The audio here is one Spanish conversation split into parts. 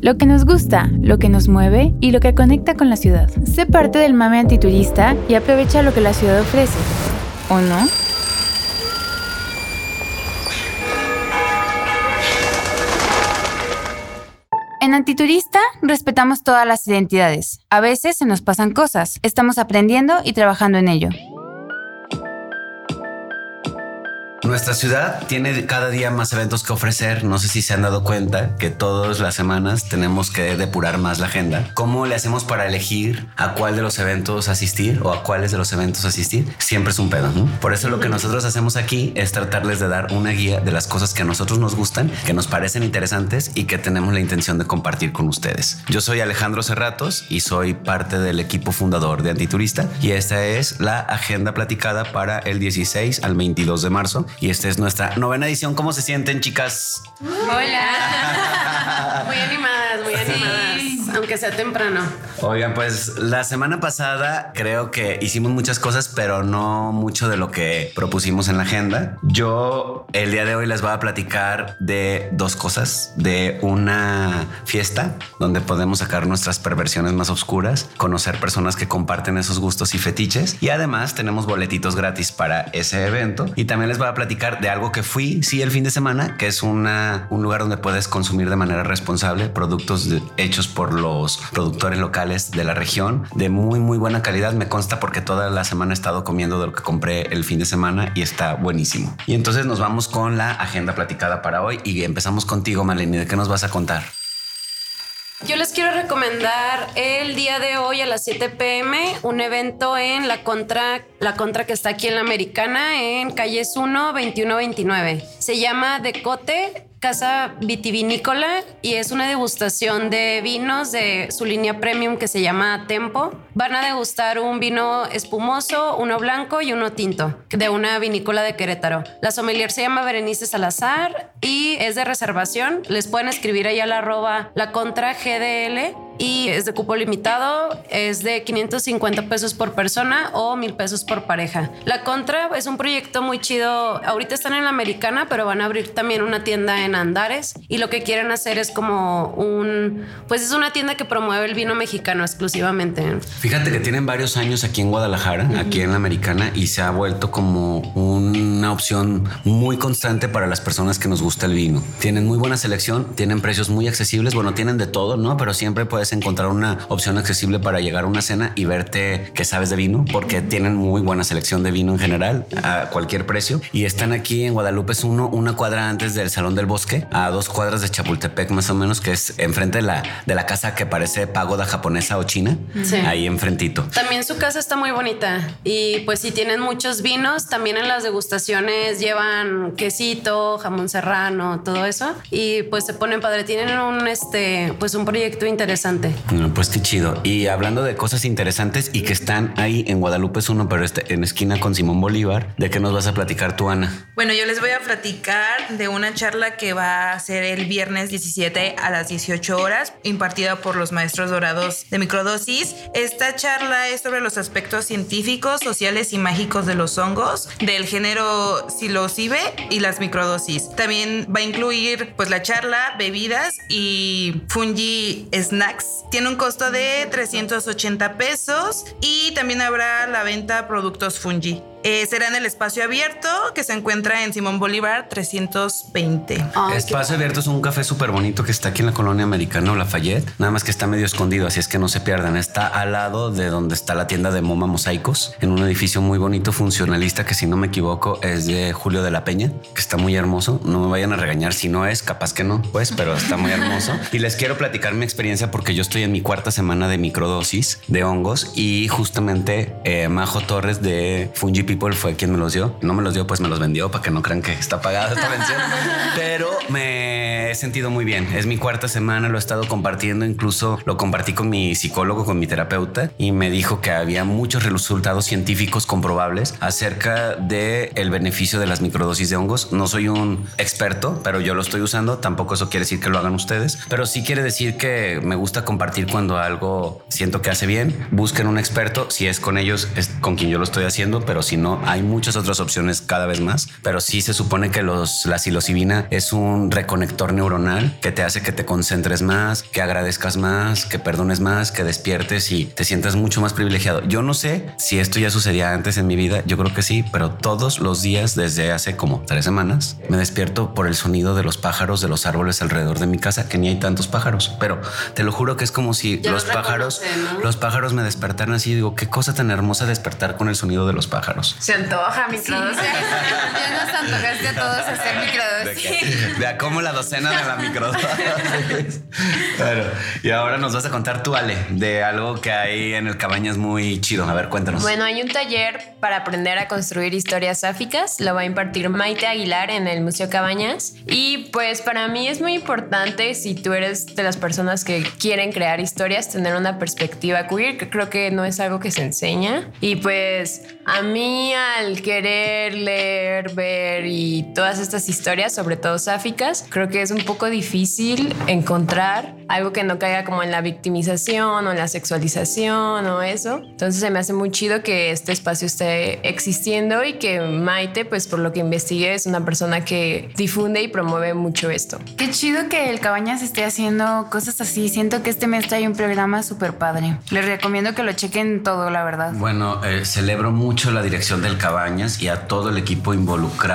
lo que nos gusta, lo que nos mueve y lo que conecta con la ciudad. Sé parte del mame antiturista y aprovecha lo que la ciudad ofrece. ¿O no? En Antiturista respetamos todas las identidades. A veces se nos pasan cosas. Estamos aprendiendo y trabajando en ello. Nuestra ciudad tiene cada día más eventos que ofrecer. No sé si se han dado cuenta que todas las semanas tenemos que depurar más la agenda. ¿Cómo le hacemos para elegir a cuál de los eventos asistir o a cuáles de los eventos asistir? Siempre es un pedo. ¿no? Por eso lo que nosotros hacemos aquí es tratarles de dar una guía de las cosas que a nosotros nos gustan, que nos parecen interesantes y que tenemos la intención de compartir con ustedes. Yo soy Alejandro Cerratos y soy parte del equipo fundador de Antiturista y esta es la agenda platicada para el 16 al 22 de marzo y esta es nuestra novena edición. ¿Cómo se sienten, chicas? Hola. muy animadas, muy animadas, aunque sea temprano. Oigan, pues la semana pasada creo que hicimos muchas cosas, pero no mucho de lo que propusimos en la agenda. Yo el día de hoy les voy a platicar de dos cosas, de una fiesta donde podemos sacar nuestras perversiones más oscuras, conocer personas que comparten esos gustos y fetiches y además tenemos boletitos gratis para ese evento y también les voy a platicar de algo que fui, sí, el fin de semana, que es una, un lugar donde puedes consumir de manera responsable productos hechos por los productores locales de la región de muy, muy buena calidad. Me consta porque toda la semana he estado comiendo de lo que compré el fin de semana y está buenísimo. Y entonces nos vamos con la agenda platicada para hoy y empezamos contigo, Maleni. ¿De qué nos vas a contar? Yo les quiero recomendar el día de hoy a las 7 pm un evento en la contra, la contra que está aquí en la Americana, en calles 1, 21, 29. Se llama Decote casa vitivinícola y es una degustación de vinos de su línea premium que se llama Tempo. Van a degustar un vino espumoso, uno blanco y uno tinto de una vinícola de Querétaro. La sommelier se llama Berenice Salazar y es de reservación. Les pueden escribir ahí a la arroba la contra GDL y es de cupo limitado, es de 550 pesos por persona o mil pesos por pareja. La Contra es un proyecto muy chido. Ahorita están en la americana, pero van a abrir también una tienda en Andares y lo que quieren hacer es como un, pues es una tienda que promueve el vino mexicano exclusivamente. Fíjate que tienen varios años aquí en Guadalajara, aquí en la americana y se ha vuelto como una opción muy constante para las personas que nos gusta el vino. Tienen muy buena selección, tienen precios muy accesibles, bueno, tienen de todo, ¿no? Pero siempre puedes encontrar una opción accesible para llegar a una cena y verte que sabes de vino, porque tienen muy buena selección de vino en general a cualquier precio. Y están aquí en Guadalupe, es uno, una cuadra antes del Salón del Bosque, a dos cuadras de Chapultepec más o menos, que es enfrente de la, de la casa que parece pagoda japonesa o china, ahí enfrentito. También su casa está muy bonita y pues si tienen muchos vinos, también en las degustaciones llevan quesito, jamón serrano, todo eso y pues se ponen padre. Tienen un, este, pues un proyecto interesante pues qué chido. Y hablando de cosas interesantes y que están ahí en Guadalupe es uno, pero este, en esquina con Simón Bolívar, ¿de qué nos vas a platicar tú, Ana? Bueno, yo les voy a platicar de una charla que va a ser el viernes 17 a las 18 horas, impartida por los maestros dorados de microdosis. Esta charla es sobre los aspectos científicos, sociales y mágicos de los hongos, del género psilocibe y las microdosis. También va a incluir pues la charla, bebidas y fungi snacks tiene un costo de 380 pesos y también habrá la venta productos Fungi. Eh, será en el espacio abierto que se encuentra en Simón Bolívar 320. espacio abierto es un café súper bonito que está aquí en la colonia americana Lafayette, nada más que está medio escondido, así es que no se pierdan. Está al lado de donde está la tienda de MoMA Mosaicos, en un edificio muy bonito, funcionalista, que si no me equivoco es de Julio de la Peña, que está muy hermoso. No me vayan a regañar si no es, capaz que no, pues, pero está muy hermoso. y les quiero platicar mi experiencia porque yo estoy en mi cuarta semana de microdosis de hongos y justamente eh, Majo Torres de Fungi People fue quien me los dio. No me los dio, pues me los vendió para que no crean que está pagada esta mención. Pero me he sentido muy bien. Es mi cuarta semana, lo he estado compartiendo. Incluso lo compartí con mi psicólogo, con mi terapeuta, y me dijo que había muchos resultados científicos comprobables acerca de el beneficio de las microdosis de hongos. No soy un experto, pero yo lo estoy usando. Tampoco eso quiere decir que lo hagan ustedes, pero sí quiere decir que me gusta compartir cuando algo siento que hace bien. Busquen un experto. Si es con ellos, es con quien yo lo estoy haciendo, pero si no, hay muchas otras opciones cada vez más, pero sí se supone que los, la psilocibina es un reconector neuronal que te hace que te concentres más, que agradezcas más, que perdones más, que despiertes y te sientas mucho más privilegiado. Yo no sé si esto ya sucedía antes en mi vida, yo creo que sí, pero todos los días desde hace como tres semanas me despierto por el sonido de los pájaros de los árboles alrededor de mi casa, que ni hay tantos pájaros, pero te lo juro que es como si los pájaros, los pájaros me despertaran así. Digo, qué cosa tan hermosa despertar con el sonido de los pájaros. Se antoja microdosis. ya nos antojaste a todos hacer microdosis. Vea cómo la docena de la microdosis. claro. Y ahora nos vas a contar tú, Ale, de algo que hay en el Cabañas muy chido. A ver, cuéntanos. Bueno, hay un taller para aprender a construir historias sáficas. Lo va a impartir Maite Aguilar en el Museo Cabañas. Y pues para mí es muy importante si tú eres de las personas que quieren crear historias, tener una perspectiva queer, que creo que no es algo que se enseña. Y pues a mí al querer leer, ver y todas estas historias, sobre todo sáficas, creo que es un poco difícil encontrar algo que no caiga como en la victimización o en la sexualización o eso. Entonces se me hace muy chido que este espacio esté existiendo y que Maite, pues por lo que investigué, es una persona que difunde y promueve mucho esto. Qué chido que el Cabañas esté haciendo cosas así. Siento que este mes trae un programa súper padre. Les recomiendo que lo chequen todo, la verdad. Bueno, eh, celebro mucho la dirección del Cabañas y a todo el equipo involucrado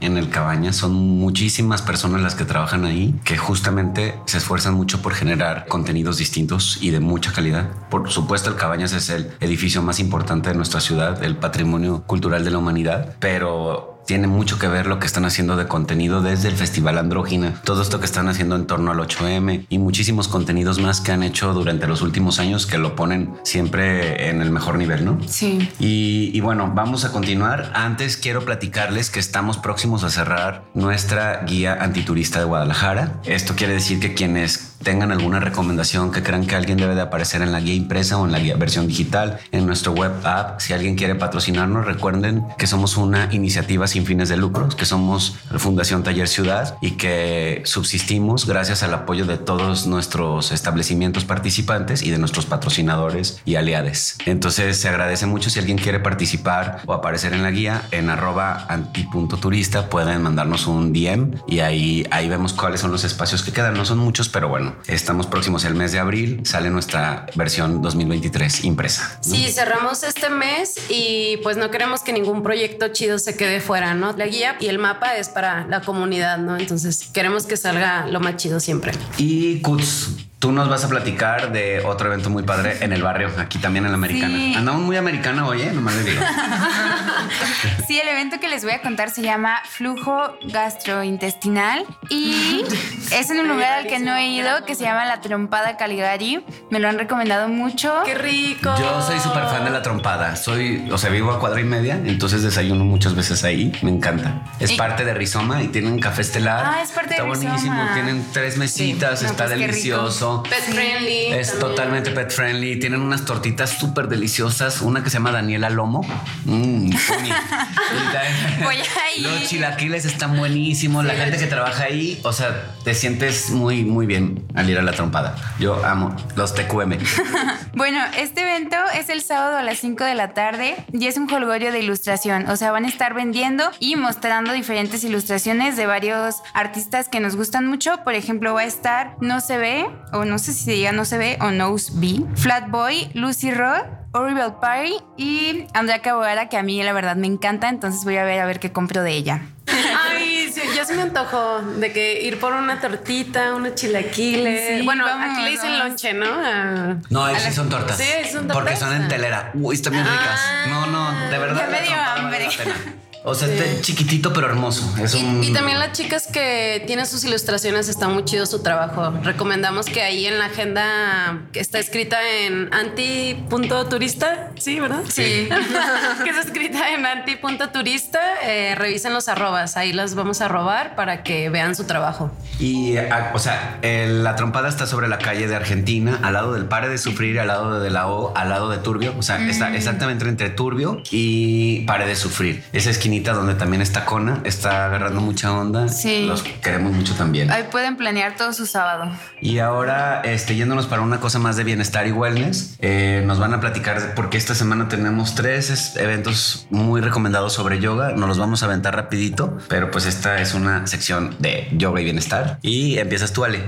en el Cabañas. Son muchísimas personas las que trabajan ahí que justamente se esfuerzan mucho por generar contenidos distintos y de mucha calidad. Por supuesto, el Cabañas es el edificio más importante de nuestra ciudad, el patrimonio cultural de la humanidad, pero tiene mucho que ver lo que están haciendo de contenido desde el Festival Andrógina, todo esto que están haciendo en torno al 8M y muchísimos contenidos más que han hecho durante los últimos años que lo ponen siempre en el mejor nivel, ¿no? Sí. Y, y bueno, vamos a continuar. Antes quiero platicarles que estamos próximos a cerrar nuestra guía antiturista de Guadalajara. Esto quiere decir que quienes tengan alguna recomendación que crean que alguien debe de aparecer en la guía impresa o en la guía versión digital, en nuestro web app, si alguien quiere patrocinarnos, recuerden que somos una iniciativa sin fines de lucro, que somos Fundación Taller Ciudad y que subsistimos gracias al apoyo de todos nuestros establecimientos participantes y de nuestros patrocinadores y aliados. Entonces se agradece mucho si alguien quiere participar o aparecer en la guía en arroba anti.turista pueden mandarnos un DM y ahí, ahí vemos cuáles son los espacios que quedan. No son muchos, pero bueno, estamos próximos el mes de abril, sale nuestra versión 2023 impresa. Sí, cerramos este mes y pues no queremos que ningún proyecto chido se quede fuera, ¿no? La guía y el mapa es para la comunidad, ¿no? Entonces queremos que salga lo más chido siempre. Y Kuts, Tú nos vas a platicar de otro evento muy padre en el barrio, aquí también en la Americana. Andamos muy americana hoy, ¿eh? Nomás le digo. sí, el evento que les voy a contar se llama Flujo Gastrointestinal y es en un lugar al que no he ido que se llama La Trompada Caligari. Me lo han recomendado mucho. ¡Qué rico! Yo soy súper fan de La Trompada. Soy, o sea, vivo a cuadra y media, entonces desayuno muchas veces ahí. Me encanta. Es parte de Rizoma y tienen café estelar. Ah, es parte está de buenísimo. Rizoma. Tienen tres mesitas, Sí. No, está pues, qué Pet friendly. Es también. totalmente pet friendly. Tienen unas tortitas súper deliciosas. Una que se llama Daniela Lomo. Mm, funny. Voy a Los chilaquiles están buenísimos. La gente que trabaja ahí, o sea, te sientes muy, muy bien al ir a la trompada. Yo amo los TQM. Bueno, este evento es el sábado a las 5 de la tarde y es un holgorio de ilustración. O sea, van a estar vendiendo y mostrando diferentes ilustraciones de varios artistas que nos gustan mucho. Por ejemplo, va a estar No se ve, o no sé si se diga No se ve o Nose B, Flatboy, Lucy Rod. Horrible Party y Andrea Cabogara, que a mí la verdad me encanta, entonces voy a ver a ver qué compro de ella. Ay, sí, ya se me antojó de que ir por una tortita, unos chilaquiles. Sí, bueno, vamos, aquí le dicen lonche, ¿no? No, ahí sí son tortas. Sí, son tortas. Porque son en telera. Uy, están bien ricas. No, no, de verdad. Ya me dio hambre. O sea, está chiquitito pero hermoso. Es Y, un... y también las chicas que tienen sus ilustraciones, está muy chido su trabajo. Recomendamos que ahí en la agenda que está escrita en anti.turista, sí, ¿verdad? Sí. que está escrita en anti.turista, eh, revisen los arrobas, ahí las vamos a robar para que vean su trabajo. Y, ah, o sea, el- la trompada está sobre la calle de Argentina, al lado del Pare de Sufrir, al lado de la O, al lado de Turbio. O sea, está exactamente entre Turbio y Pare de Sufrir. Esa esquinita esquinita donde también está Kona, está agarrando mucha onda. Sí. Los queremos mucho también. Ahí pueden planear todo su sábado. Y ahora, este, yéndonos para una cosa más de bienestar y wellness, eh, nos van a platicar porque esta semana tenemos tres es- eventos muy recomendados sobre yoga. Nos los vamos a aventar rapidito, pero pues esta es una sección de yoga y bienestar. Y empiezas tú, Ale.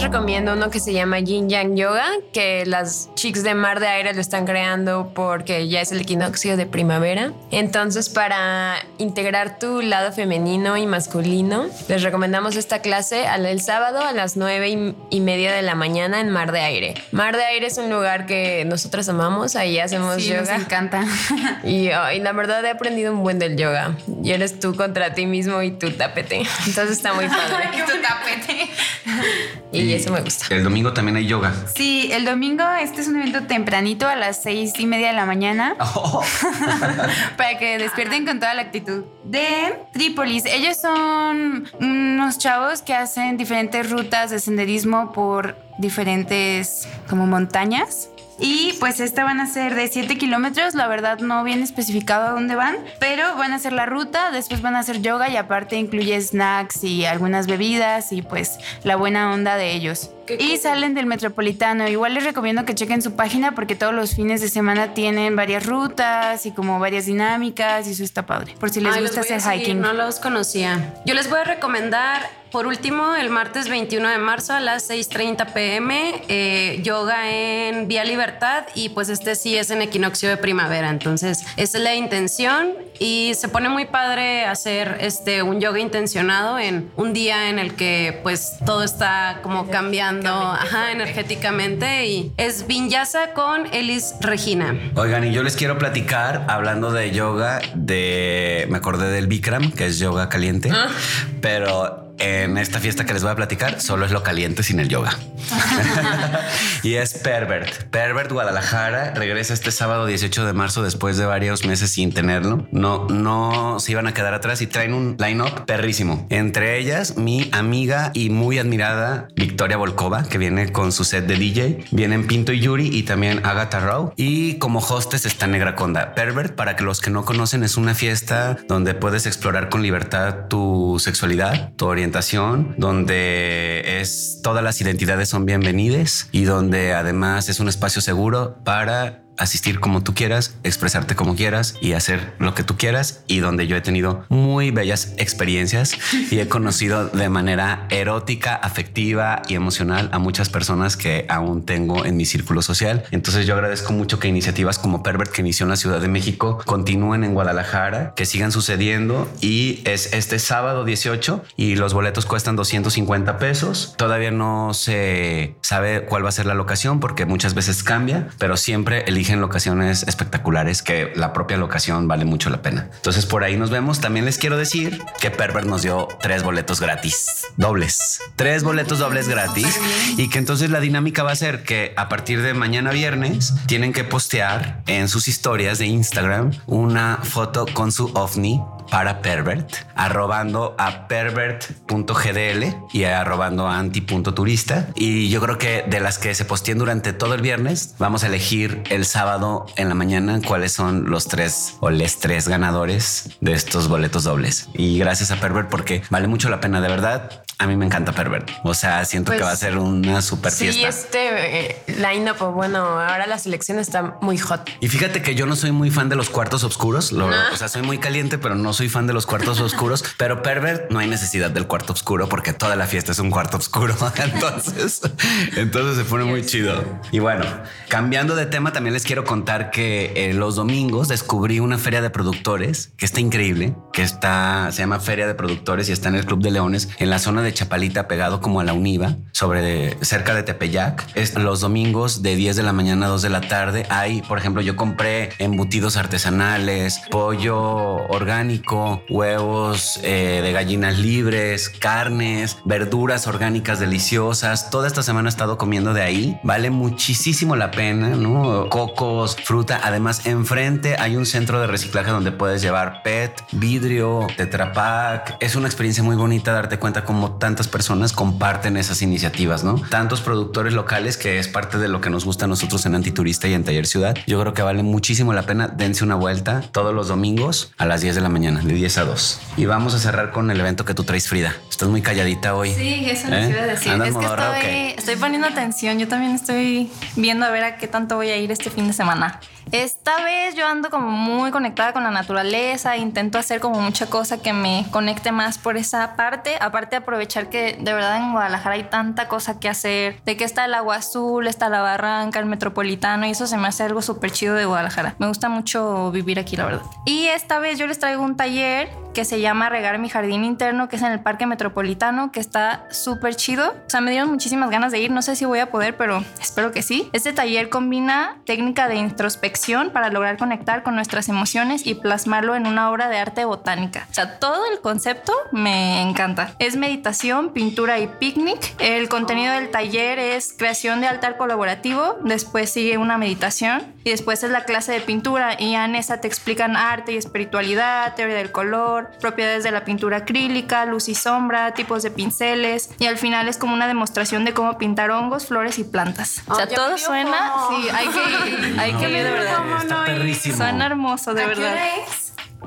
Les recomiendo uno que se llama Yin Yang Yoga, que las chicas de Mar de Aire lo están creando porque ya es el equinoccio de primavera. Entonces, para integrar tu lado femenino y masculino, les recomendamos esta clase el sábado a las nueve y, y media de la mañana en Mar de Aire. Mar de Aire es un lugar que nosotros amamos, ahí hacemos Sí, nos yoga. encanta. Y, ay, la verdad he aprendido un buen del yoga. Y eres tú contra ti mismo y tu tapete. Entonces está muy padre. tu tapete. y eso me gusta. El domingo también hay yoga. Sí, el domingo este es un evento tempranito a las seis y media de la mañana para que despierten con toda la actitud. De Trípolis, ellos son unos chavos que hacen diferentes rutas de senderismo por diferentes como montañas. Y pues esta van a ser de 7 kilómetros, la verdad no viene especificado a dónde van, pero van a hacer la ruta, después van a hacer yoga y aparte incluye snacks y algunas bebidas y pues la buena onda de ellos. Y salen del metropolitano. Igual les recomiendo que chequen su página porque todos los fines de semana tienen varias rutas y como varias dinámicas y eso está padre. Por si les Ay, gusta hacer hiking. No los conocía. Yo les voy a recomendar, por último, el martes 21 de marzo a las 6:30 pm, eh, yoga en Vía Libertad. Y pues este sí es en equinoccio de primavera. Entonces, esa es la intención. Y se pone muy padre hacer este un yoga intencionado en un día en el que pues todo está como cambiando ajá, energéticamente. Y es Vinyasa con Elis Regina. Oigan, y yo les quiero platicar, hablando de yoga, de. Me acordé del Bikram, que es yoga caliente, pero en esta fiesta que les voy a platicar, solo es lo caliente sin el yoga. y es Pervert. Pervert Guadalajara regresa este sábado 18 de marzo después de varios meses sin tenerlo. No, no se iban a quedar atrás y traen un line-up perrísimo. Entre ellas, mi amiga y muy admirada Victoria Volkova, que viene con su set de DJ. Vienen Pinto y Yuri y también Agatha Rao. Y como hostes está Negra Conda. Pervert, para que los que no conocen, es una fiesta donde puedes explorar con libertad tu sexualidad, tu orientación, donde es todas las identidades son bienvenidas y donde además es un espacio seguro para asistir como tú quieras, expresarte como quieras y hacer lo que tú quieras y donde yo he tenido muy bellas experiencias y he conocido de manera erótica, afectiva y emocional a muchas personas que aún tengo en mi círculo social. Entonces yo agradezco mucho que iniciativas como Pervert que inició en la Ciudad de México continúen en Guadalajara, que sigan sucediendo y es este sábado 18 y los boletos cuestan 250 pesos. Todavía no se sabe cuál va a ser la locación porque muchas veces cambia, pero siempre eligen locaciones espectaculares que la propia locación vale mucho la pena. Entonces por ahí nos vemos. También les quiero decir que Pervert nos dio tres boletos gratis, dobles, tres boletos dobles gratis y que entonces la dinámica va a ser que a partir de mañana viernes tienen que postear en sus historias de Instagram una foto con su ovni para Pervert, arrobando a pervert.gdl y arrobando a anti.turista. Y yo creo que de las que se posteen durante todo el viernes, vamos a elegir el sábado en la mañana cuáles son los tres o les tres ganadores de estos boletos dobles. Y gracias a Pervert porque vale mucho la pena, de verdad. A mí me encanta Pervert. O sea, siento que Pues, va a ser una super Sí, fiesta. este eh, line-up, pues, bueno, ahora la selección está muy hot. Y fíjate que yo no soy muy fan de los cuartos oscuros. Lo- O sea, soy muy caliente, pero no soy fan de los cuartos oscuros. Pero Pervert no hay necesidad del cuarto oscuro porque toda la fiesta es un cuarto oscuro. Entonces, entonces se pone muy chido. Y bueno, cambiando de tema, también les quiero contar que eh, los domingos descubrí una feria de productores que está increíble, que está, se llama Feria de Productores y está en el Club de Leones en la zona de Chapalita, pegado como a la Univa, sobre cerca de Tepeyac. Es los domingos de 10 de la mañana a 2 de la tarde. Hay, por ejemplo, yo compré embutidos artesanales, pollo orgánico, huevos eh, de gallinas libres, carnes, verduras orgánicas deliciosas. Toda esta semana he estado comiendo de ahí. Vale muchísimo la pena, ¿no? Cocos, fruta. Además, enfrente hay un centro de reciclaje donde puedes llevar PET, vidrio, Tetra Pak. Es una experiencia muy bonita darte cuenta cómo tantas personas comparten esas iniciativas, ¿no? Tantos productores locales que es parte de lo que nos gusta a nosotros en Antiturista y en Taller Ciudad. Yo creo que vale muchísimo la pena. Dense una vuelta todos los domingos a las 10 de la mañana, de 10 a 2. Y vamos a cerrar con el evento que tú traes, Frida. Estás muy calladita hoy. Sí, eso les ¿Eh? iba a decir. ¿Andas Es que estoy, qué? estoy poniendo atención. Yo también estoy viendo a ver a qué tanto voy a ir este fin de semana. Esta vez yo ando como muy conectada con la naturaleza, intento hacer como mucha cosa que me conecte más por esa parte. Aparte aprovechar que de verdad en Guadalajara hay tanta cosa que hacer, de que está el agua azul, está la barranca, el metropolitano y eso se me hace algo súper chido de Guadalajara. Me gusta mucho vivir aquí, la verdad. Y esta vez yo les traigo un taller que se llama Regar mi jardín interno, que es en el Parque Metropolitano, que está súper chido. O sea, me dieron muchísimas ganas de ir, no sé si voy a poder, pero espero que sí. Este taller combina técnica de introspección para lograr conectar con nuestras emociones y plasmarlo en una obra de arte botánica. O sea, todo el concepto me encanta. Es meditación, pintura y picnic. El contenido del taller es creación de altar colaborativo, después sigue una meditación y después es la clase de pintura y en esa te explican arte y espiritualidad, teoría del color, propiedades de la pintura acrílica, luz y sombra, tipos de pinceles y al final es como una demostración de cómo pintar hongos, flores y plantas. O sea, todo suena, sí, hay que ir, hay que ir de verdad. Está. Suena hermoso, de verdad.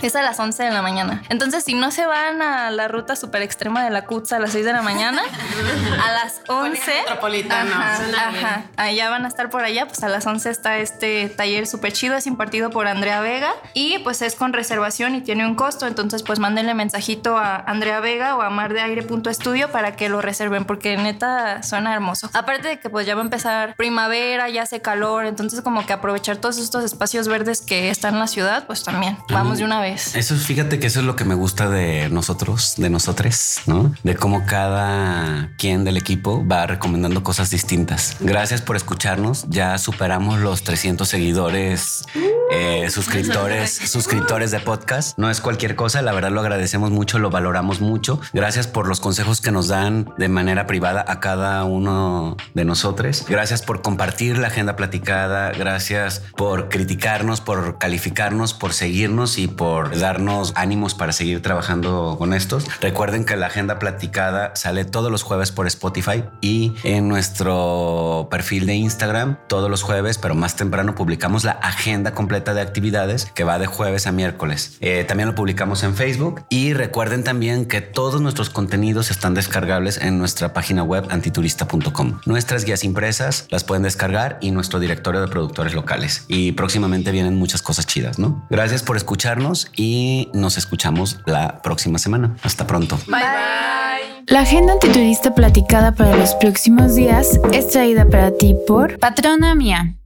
Es a las 11 de la mañana. Entonces, si no se van a la ruta súper extrema de la Cutsa a las 6 de la mañana, a las 11. Metropolitano. Ajá, ajá. Allá van a estar por allá. Pues a las 11 está este taller súper chido. Es impartido por Andrea Vega y pues es con reservación y tiene un costo. Entonces, pues mándenle mensajito a Andrea Vega o a mardeaire.estudio para que lo reserven porque neta suena hermoso. Aparte de que pues ya va a empezar primavera, ya hace calor. Entonces, como que aprovechar todos estos espacios verdes que están en la ciudad, pues también. Vamos de una vez. Eso, fíjate que eso es lo que me gusta de nosotros, de nosotres, ¿no? De cómo cada quien del equipo va recomendando cosas distintas. Gracias por escucharnos. Ya superamos los 300 seguidores, eh, suscriptores, suscriptores de podcast. No es cualquier cosa. La verdad lo agradecemos mucho, lo valoramos mucho. Gracias por los consejos que nos dan de manera privada a cada uno de nosotros. Gracias por compartir la agenda platicada. Gracias por criticarnos, por calificarnos, por seguirnos y por darnos ánimos para seguir trabajando con estos. Recuerden que la agenda platicada sale todos los jueves por Spotify y en nuestro perfil de Instagram todos los jueves, pero más temprano publicamos la agenda completa de actividades que va de jueves a miércoles. Eh, también lo publicamos en Facebook y recuerden también que todos nuestros contenidos están descargables en nuestra página web antiturista.com. Nuestras guías impresas las pueden descargar y nuestro directorio de productores locales. Y próximamente vienen muchas cosas chidas, ¿no? Gracias por escucharnos y nos escuchamos la próxima semana. Hasta pronto. Bye bye. La agenda antiturista platicada para los próximos días es traída para ti por Patrona mía.